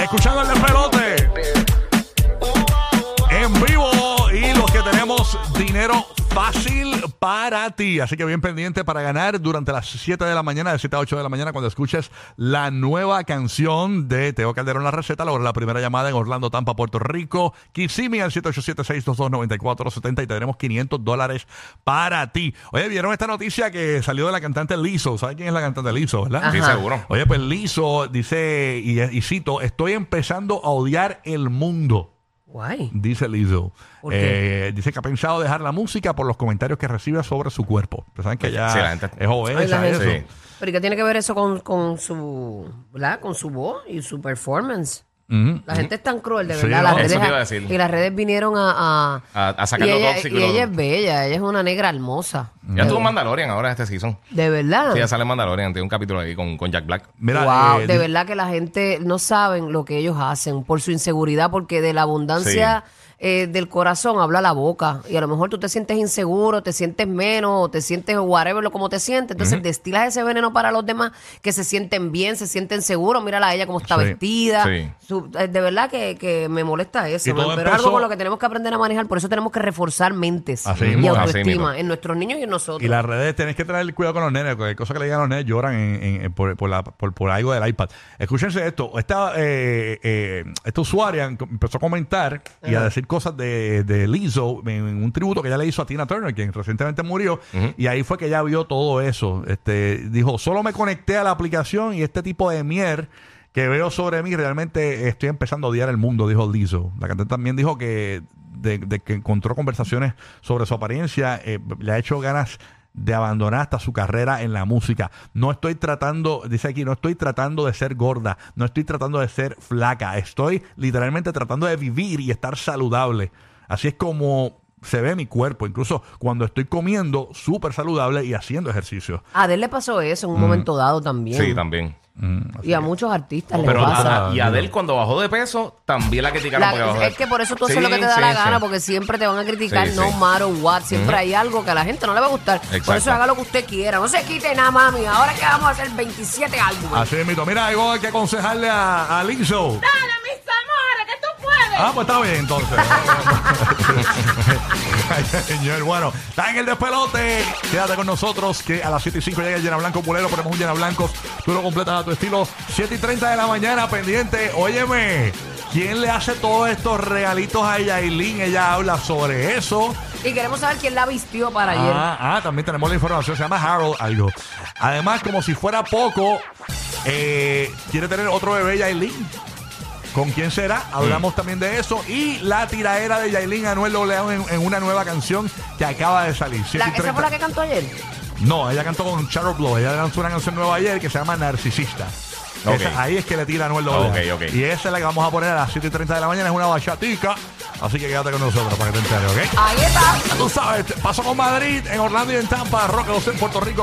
Escuchando el despelote. En vivo. Y los que tenemos dinero fácil para ti. Así que bien pendiente para ganar durante las 7 de la mañana, de 7 a 8 de la mañana, cuando escuches la nueva canción de Teo Calderón La Receta. Logra la primera llamada en Orlando, Tampa, Puerto Rico. Kissimmee al 787-622-9470 y tendremos 500 dólares para ti. Oye, ¿vieron esta noticia que salió de la cantante Lizzo? ¿Saben quién es la cantante Lizzo, verdad? Sí, seguro. Oye, pues Lizzo dice, y, y cito, estoy empezando a odiar el mundo. Guay. Dice Lizzo. ¿Por qué? Eh, dice que ha pensado dejar la música por los comentarios que recibe sobre su cuerpo. Ustedes saben que ella Sí, la gente- es obesa, Ay, la eso. gente- Pero ¿y qué tiene que ver eso con, con su, ¿verdad? Con su voz y su performance? Ujú. La gente es tan cruel, de Sí, verdad. no, las eso redes, te iba a decir. Y las redes vinieron a... a, A- a sacar y lo ella, tóxico y y lo- ella es bella, ella es una negra hermosa. Ya tuvo Mandalorian ahora este season. De verdad. Sí, ya sale Mandalorian. Tiene un capítulo ahí con, con Jack Black. Mira, wow, eh, de verdad que la gente no saben lo que ellos hacen por su inseguridad, porque de la abundancia eh, del corazón habla la boca. Y a lo mejor tú te sientes inseguro, te sientes menos, o te sientes whatever, lo como te sientes. Entonces destilas ese veneno para los demás que se sienten bien, se sienten seguros. Mírala a ella cómo está Sí, vestida. sí. Su- eh, de verdad que, que me molesta eso. Y todo man, pero es empezó- algo con lo que tenemos que aprender a manejar. Por eso tenemos que reforzar mentes Así y mismo, así autoestima mismo. en nuestros niños y en nosotros. Y las redes tenés que tener cuidado con los nenes, cualquier cosa que le digan a los nenes lloran en- en- en- por, por la- por- por algo del iPad. Escúchense esto, esta, eh, eh, esta usuaria empezó a comentar y a decir cosas de, de Lizzo en un tributo que ella le hizo a Tina Turner, quien recientemente murió, y ahí fue que ella vio todo eso. Este, dijo, solo me conecté a la aplicación y este tipo de mier que veo sobre mí, realmente estoy empezando a odiar el mundo, dijo Lizzo. La cantante también dijo que de, de que encontró conversaciones sobre su apariencia, eh, le ha hecho ganas de abandonar hasta su carrera en la música. No estoy tratando, dice aquí, no estoy tratando de ser gorda, no estoy tratando de ser flaca, estoy literalmente tratando de vivir y estar saludable. Así es como se ve mi cuerpo, incluso cuando estoy comiendo súper saludable y haciendo ejercicio. A Adele le pasó eso en un momento dado también. Sí, también. Y a muchos artistas les Pero pasa. a- y Adele cuando bajó de peso también la criticaron La- porque bajó de es que por eso tú haces Sí, lo que te da sí, la sí. gana, porque siempre te van a criticar Sí, no sí. matter what. Siempre hay algo que a la gente no le va a gustar. Por Exacto. eso haga lo que usted quiera. No se quite nada, mami. Ahora que vamos a hacer 27 álbumes. Así es, mito. Mira, algo hay que aconsejarle a, a Lizzo. Ah, pues está bien, entonces. Ay, Señor, bueno, está en el despelote. Quédate con nosotros que a las 7 y 5 llega el llena blanco pulero. Ponemos un llena blancos. Tú lo completas a tu estilo. 7 y 30 de la mañana, pendiente. Óyeme, ¿quién le hace todos estos regalitos a Yailin? Ella habla sobre eso. Y queremos saber quién la vistió para ayer. Ah, ah, también tenemos la información. Se llama Harold algo. Además, como si fuera poco, eh, quiere tener otro bebé Yailin. ¿Con quién será? Hablamos también de eso. Y la tiraera de Yailin Anuel León en, en una nueva canción que acaba de salir. La- 7 y ¿Esa 30. fue la que cantó ayer? No, ella cantó con Charo Blow. Ella lanzó una canción nueva ayer que se llama Narcisista. Ok. Esa- ahí es que le tira Anuel Ok, ok. Y esa es la que vamos a poner a las 7 y 30 de la mañana. Es una bachatica. Así que quédate con nosotros para que te enteres, ¿ok? Ahí está. Tú sabes, pasó con Madrid, en Orlando y en Tampa, Roque 12 en Puerto Rico.